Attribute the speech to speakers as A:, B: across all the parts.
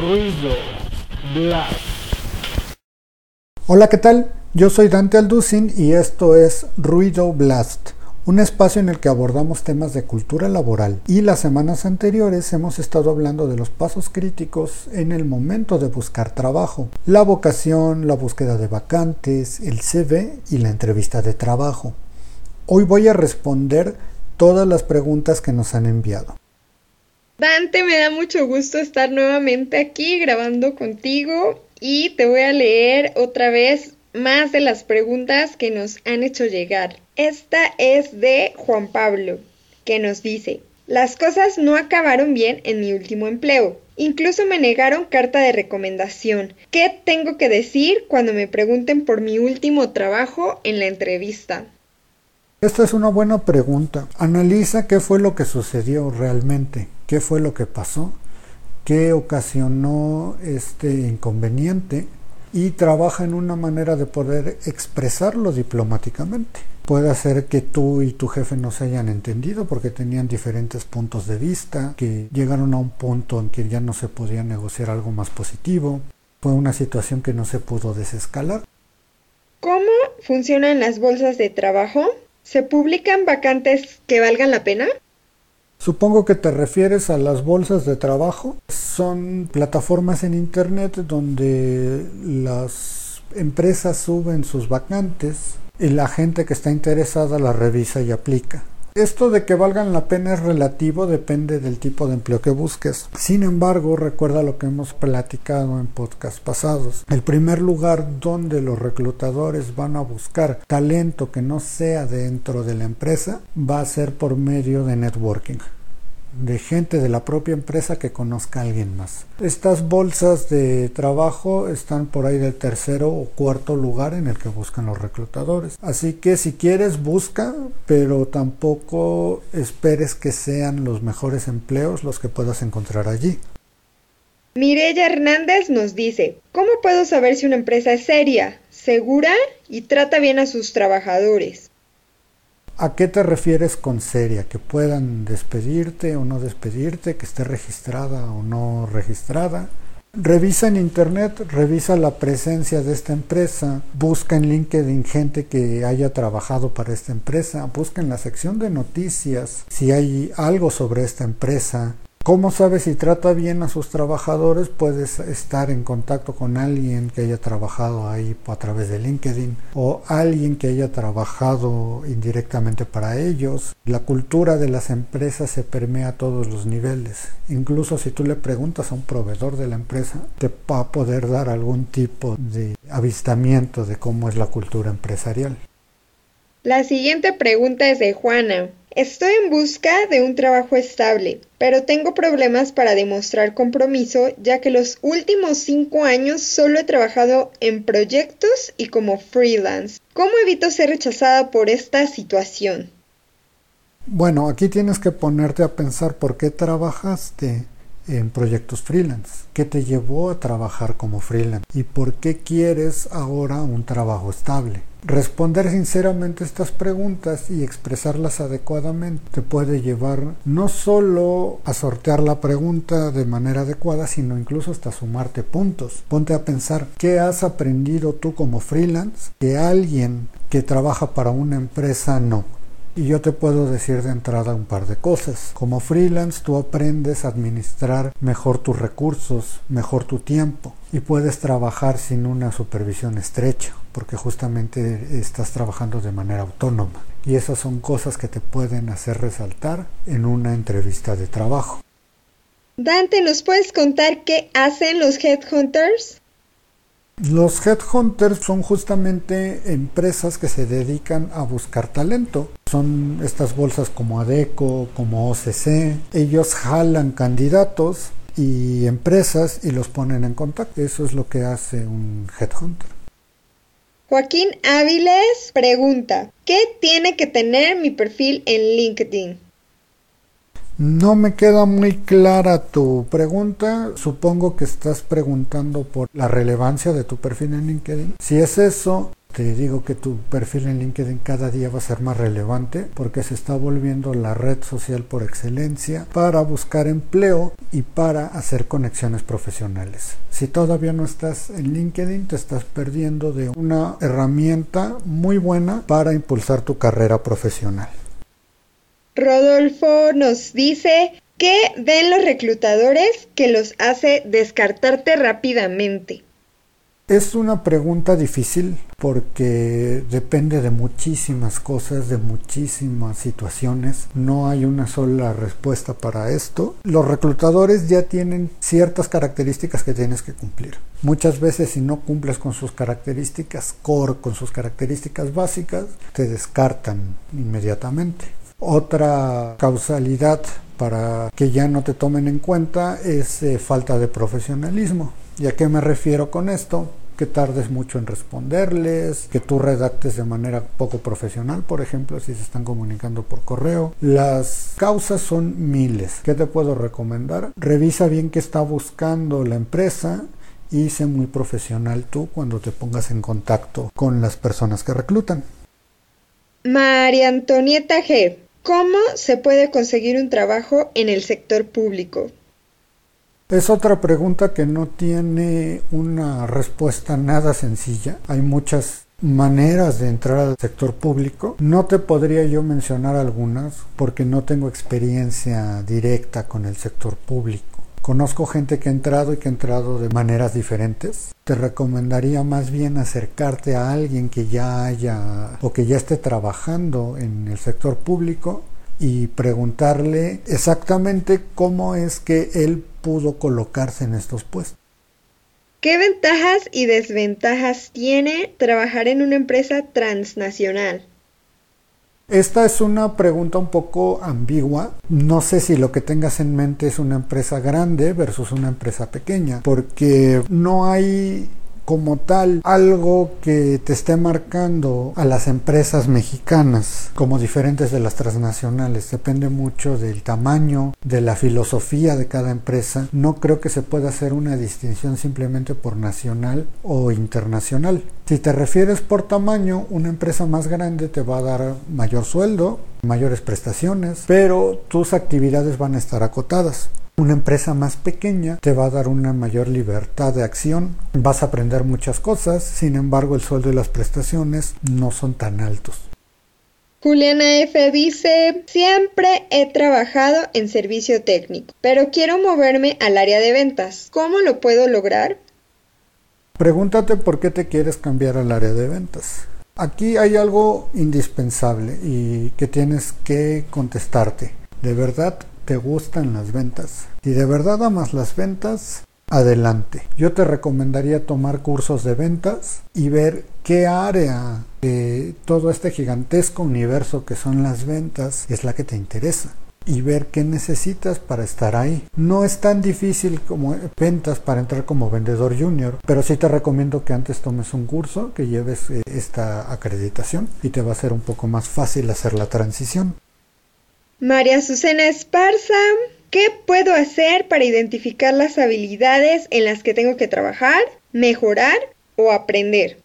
A: Ruido Blast.
B: Hola, ¿qué tal? Yo soy Dante Alducin y esto es Ruido Blast, un espacio en el que abordamos temas de cultura laboral y las semanas anteriores hemos estado hablando de los pasos críticos en el momento de buscar trabajo, la vocación, la búsqueda de vacantes, el CV y la entrevista de trabajo. Hoy voy a responder todas las preguntas que nos han enviado.
C: Dante, me da mucho gusto estar nuevamente aquí grabando contigo y te voy a leer otra vez más de las preguntas que nos han hecho llegar. Esta es de Juan Pablo, que nos dice, las cosas no acabaron bien en mi último empleo. Incluso me negaron carta de recomendación. ¿Qué tengo que decir cuando me pregunten por mi último trabajo en la entrevista?
B: Esta es una buena pregunta. Analiza qué fue lo que sucedió realmente qué fue lo que pasó, qué ocasionó este inconveniente y trabaja en una manera de poder expresarlo diplomáticamente. Puede ser que tú y tu jefe no se hayan entendido porque tenían diferentes puntos de vista, que llegaron a un punto en que ya no se podía negociar algo más positivo. Fue una situación que no se pudo desescalar.
C: ¿Cómo funcionan las bolsas de trabajo? ¿Se publican vacantes que valgan la pena?
B: Supongo que te refieres a las bolsas de trabajo. Son plataformas en Internet donde las empresas suben sus vacantes y la gente que está interesada la revisa y aplica. Esto de que valgan la pena es relativo, depende del tipo de empleo que busques. Sin embargo, recuerda lo que hemos platicado en podcasts pasados. El primer lugar donde los reclutadores van a buscar talento que no sea dentro de la empresa va a ser por medio de networking de gente de la propia empresa que conozca a alguien más. Estas bolsas de trabajo están por ahí del tercero o cuarto lugar en el que buscan los reclutadores. Así que si quieres busca, pero tampoco esperes que sean los mejores empleos los que puedas encontrar allí.
C: Mireya Hernández nos dice, ¿cómo puedo saber si una empresa es seria, segura y trata bien a sus trabajadores?
B: ¿A qué te refieres con seria? ¿Que puedan despedirte o no despedirte? ¿Que esté registrada o no registrada? Revisa en internet, revisa la presencia de esta empresa, busca en LinkedIn gente que haya trabajado para esta empresa, busca en la sección de noticias si hay algo sobre esta empresa, ¿Cómo sabes si trata bien a sus trabajadores? Puedes estar en contacto con alguien que haya trabajado ahí a través de LinkedIn o alguien que haya trabajado indirectamente para ellos. La cultura de las empresas se permea a todos los niveles. Incluso si tú le preguntas a un proveedor de la empresa, te va a poder dar algún tipo de avistamiento de cómo es la cultura empresarial.
C: La siguiente pregunta es de Juana. Estoy en busca de un trabajo estable, pero tengo problemas para demostrar compromiso ya que los últimos cinco años solo he trabajado en proyectos y como freelance. ¿Cómo evito ser rechazada por esta situación?
B: Bueno, aquí tienes que ponerte a pensar por qué trabajaste en proyectos freelance. ¿Qué te llevó a trabajar como freelance? ¿Y por qué quieres ahora un trabajo estable? Responder sinceramente estas preguntas y expresarlas adecuadamente te puede llevar no solo a sortear la pregunta de manera adecuada, sino incluso hasta sumarte puntos. Ponte a pensar qué has aprendido tú como freelance que alguien que trabaja para una empresa no. Y yo te puedo decir de entrada un par de cosas. Como freelance tú aprendes a administrar mejor tus recursos, mejor tu tiempo y puedes trabajar sin una supervisión estrecha porque justamente estás trabajando de manera autónoma. Y esas son cosas que te pueden hacer resaltar en una entrevista de trabajo.
C: Dante, ¿nos puedes contar qué hacen los headhunters?
B: Los headhunters son justamente empresas que se dedican a buscar talento. Son estas bolsas como ADECO, como OCC. Ellos jalan candidatos y empresas y los ponen en contacto. Eso es lo que hace un headhunter.
C: Joaquín Áviles pregunta, ¿qué tiene que tener mi perfil en LinkedIn?
B: No me queda muy clara tu pregunta. Supongo que estás preguntando por la relevancia de tu perfil en LinkedIn. Si es eso, te digo que tu perfil en LinkedIn cada día va a ser más relevante porque se está volviendo la red social por excelencia para buscar empleo y para hacer conexiones profesionales. Si todavía no estás en LinkedIn, te estás perdiendo de una herramienta muy buena para impulsar tu carrera profesional.
C: Rodolfo nos dice, ¿qué ven los reclutadores que los hace descartarte rápidamente?
B: Es una pregunta difícil porque depende de muchísimas cosas, de muchísimas situaciones. No hay una sola respuesta para esto. Los reclutadores ya tienen ciertas características que tienes que cumplir. Muchas veces si no cumples con sus características core, con sus características básicas, te descartan inmediatamente. Otra causalidad para que ya no te tomen en cuenta es eh, falta de profesionalismo. ¿Y a qué me refiero con esto? que tardes mucho en responderles, que tú redactes de manera poco profesional, por ejemplo, si se están comunicando por correo. Las causas son miles. ¿Qué te puedo recomendar? Revisa bien qué está buscando la empresa y sé muy profesional tú cuando te pongas en contacto con las personas que reclutan.
C: María Antonieta G. ¿Cómo se puede conseguir un trabajo en el sector público?
B: Es otra pregunta que no tiene una respuesta nada sencilla. Hay muchas maneras de entrar al sector público. No te podría yo mencionar algunas porque no tengo experiencia directa con el sector público. Conozco gente que ha entrado y que ha entrado de maneras diferentes. Te recomendaría más bien acercarte a alguien que ya haya o que ya esté trabajando en el sector público y preguntarle exactamente cómo es que él pudo colocarse en estos puestos.
C: ¿Qué ventajas y desventajas tiene trabajar en una empresa transnacional?
B: Esta es una pregunta un poco ambigua. No sé si lo que tengas en mente es una empresa grande versus una empresa pequeña, porque no hay como tal algo que te esté marcando a las empresas mexicanas como diferentes de las transnacionales. Depende mucho del tamaño, de la filosofía de cada empresa. No creo que se pueda hacer una distinción simplemente por nacional o internacional. Si te refieres por tamaño, una empresa más grande te va a dar mayor sueldo, mayores prestaciones, pero tus actividades van a estar acotadas. Una empresa más pequeña te va a dar una mayor libertad de acción, vas a aprender muchas cosas, sin embargo el sueldo y las prestaciones no son tan altos.
C: Juliana F. dice, siempre he trabajado en servicio técnico, pero quiero moverme al área de ventas. ¿Cómo lo puedo lograr?
B: Pregúntate por qué te quieres cambiar al área de ventas. Aquí hay algo indispensable y que tienes que contestarte. ¿De verdad te gustan las ventas. Si de verdad amas las ventas, adelante. Yo te recomendaría tomar cursos de ventas y ver qué área de todo este gigantesco universo que son las ventas es la que te interesa y ver qué necesitas para estar ahí. No es tan difícil como ventas para entrar como vendedor junior, pero sí te recomiendo que antes tomes un curso, que lleves eh, esta acreditación y te va a ser un poco más fácil hacer la transición.
C: María Susana Esparza, ¿qué puedo hacer para identificar las habilidades en las que tengo que trabajar, mejorar o aprender?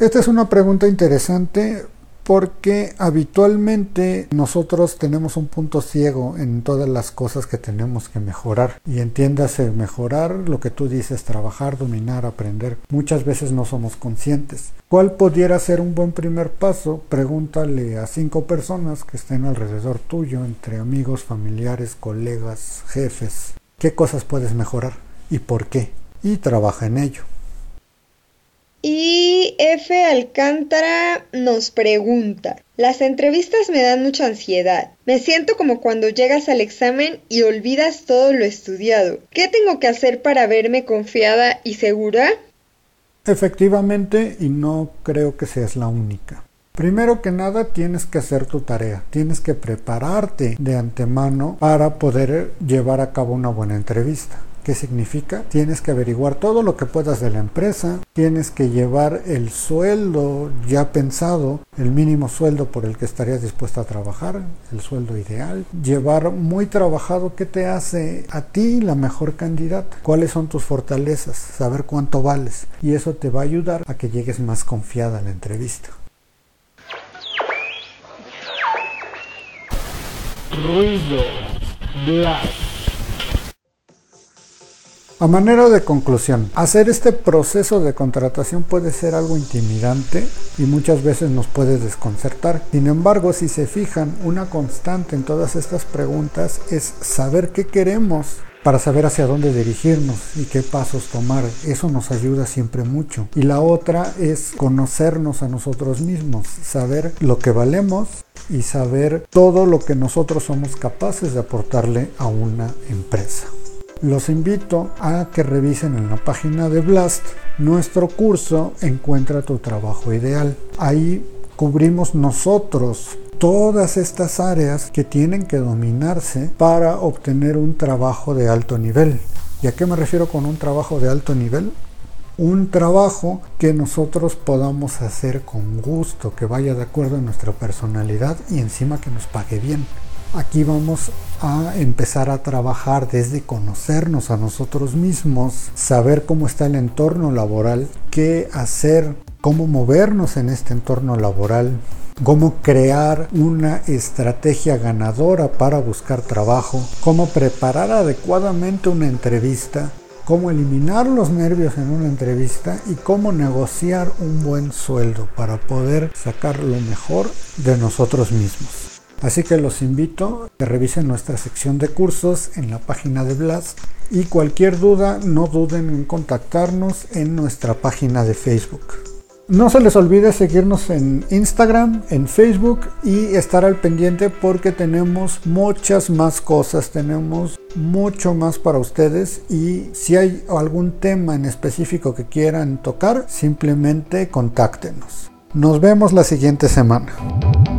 B: Esta es una pregunta interesante porque habitualmente nosotros tenemos un punto ciego en todas las cosas que tenemos que mejorar y entiéndase mejorar lo que tú dices trabajar dominar aprender muchas veces no somos conscientes ¿Cuál pudiera ser un buen primer paso? Pregúntale a cinco personas que estén alrededor tuyo, entre amigos, familiares, colegas, jefes, qué cosas puedes mejorar y por qué. Y trabaja en ello.
C: Y F. Alcántara nos pregunta, las entrevistas me dan mucha ansiedad. Me siento como cuando llegas al examen y olvidas todo lo estudiado. ¿Qué tengo que hacer para verme confiada y segura?
B: Efectivamente, y no creo que seas la única. Primero que nada tienes que hacer tu tarea, tienes que prepararte de antemano para poder llevar a cabo una buena entrevista ¿Qué significa? Tienes que averiguar todo lo que puedas de la empresa, tienes que llevar el sueldo ya pensado, el mínimo sueldo por el que estarías dispuesto a trabajar, el sueldo ideal, llevar muy trabajado qué te hace a ti la mejor candidata, cuáles son tus fortalezas, saber cuánto vales y eso te va a ayudar a que llegues más confiada a la entrevista.
A: ruido, blast.
B: A manera de conclusión, hacer este proceso de contratación puede ser algo intimidante y muchas veces nos puede desconcertar. Sin embargo, si se fijan, una constante en todas estas preguntas es saber qué queremos para saber hacia dónde dirigirnos y qué pasos tomar. Eso nos ayuda siempre mucho. Y la otra es conocernos a nosotros mismos, saber lo que valemos y saber todo lo que nosotros somos capaces de aportarle a una empresa. Los invito a que revisen en la página de Blast nuestro curso Encuentra tu trabajo ideal. Ahí cubrimos nosotros todas estas áreas que tienen que dominarse para obtener un trabajo de alto nivel. ¿Y a qué me refiero con un trabajo de alto nivel? Un trabajo que nosotros podamos hacer con gusto, que vaya de acuerdo a nuestra personalidad y encima que nos pague bien. Aquí vamos a empezar a trabajar desde conocernos a nosotros mismos, saber cómo está el entorno laboral, qué hacer, cómo movernos en este entorno laboral, cómo crear una estrategia ganadora para buscar trabajo, cómo preparar adecuadamente una entrevista, cómo eliminar los nervios en una entrevista y cómo negociar un buen sueldo para poder sacar lo mejor de nosotros mismos. Así que los invito a que revisen nuestra sección de cursos en la página de Blast y cualquier duda no duden en contactarnos en nuestra página de Facebook. No se les olvide seguirnos en Instagram, en Facebook y estar al pendiente porque tenemos muchas más cosas, tenemos mucho más para ustedes y si hay algún tema en específico que quieran tocar, simplemente contáctenos. Nos vemos la siguiente semana.